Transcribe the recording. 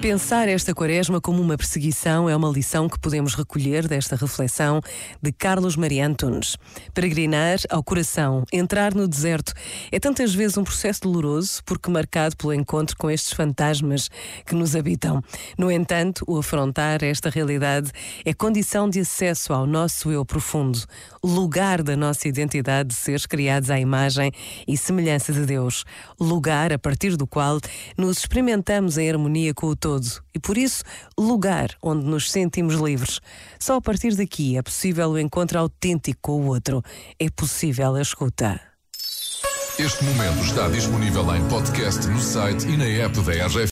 Pensar esta quaresma como uma perseguição é uma lição que podemos recolher desta reflexão de Carlos Maria Antunes. Peregrinar ao coração, entrar no deserto, é tantas vezes um processo doloroso porque marcado pelo encontro com estes fantasmas que nos habitam. No entanto, o afrontar esta realidade é condição de acesso ao nosso eu profundo, lugar da nossa identidade de seres criados à imagem e semelhança de Deus, lugar a partir do qual nos experimentamos em harmonia com o todo todo e, por isso, lugar onde nos sentimos livres. Só a partir daqui é possível o encontro autêntico com o outro. É possível a escuta. Este momento está disponível em podcast no site e na app da RGF.